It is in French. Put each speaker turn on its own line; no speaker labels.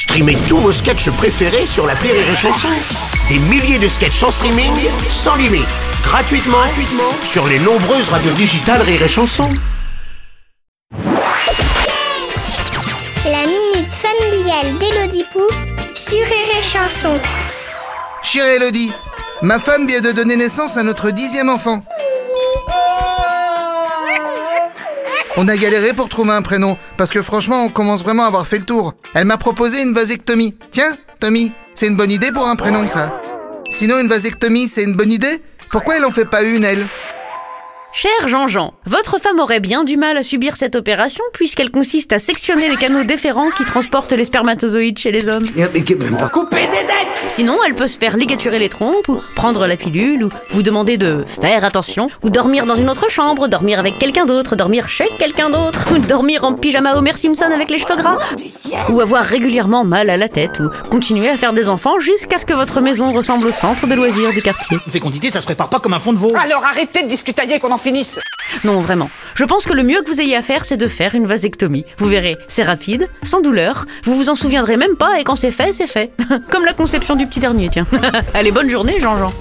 Streamez tous vos sketchs préférés sur la Rire et Chanson. Des milliers de sketchs en streaming, sans limite, gratuitement, gratuitement sur les nombreuses radios digitales Rire et Chanson.
La minute familiale d'Élodie Pou sur Rire et Chanson.
Chère Elodie, ma femme vient de donner naissance à notre dixième enfant. On a galéré pour trouver un prénom, parce que franchement, on commence vraiment à avoir fait le tour. Elle m'a proposé une vasectomie. Tiens, Tommy, c'est une bonne idée pour un prénom, ça. Sinon, une vasectomie, c'est une bonne idée Pourquoi elle en fait pas une, elle?
Cher Jean-Jean, votre femme aurait bien du mal à subir cette opération puisqu'elle consiste à sectionner les canaux déférents qui transportent les spermatozoïdes chez les hommes. Sinon, elle peut se faire ligaturer les trompes, ou prendre la pilule, ou vous demander de faire attention, ou dormir dans une autre chambre, dormir avec quelqu'un d'autre, dormir chez quelqu'un d'autre, ou dormir en pyjama Homer Simpson avec les cheveux gras, ou avoir régulièrement mal à la tête, ou continuer à faire des enfants jusqu'à ce que votre maison ressemble au centre de loisirs du quartier.
Fécondité, ça se prépare pas comme un fond de veau.
Alors arrêtez de discutailler qu'on en finisse.
Non, vraiment. Je pense que le mieux que vous ayez à faire, c'est de faire une vasectomie. Vous verrez, c'est rapide, sans douleur, vous vous en souviendrez même pas, et quand c'est fait, c'est fait. Comme la conception du petit dernier, tiens. Allez, bonne journée, Jean-Jean.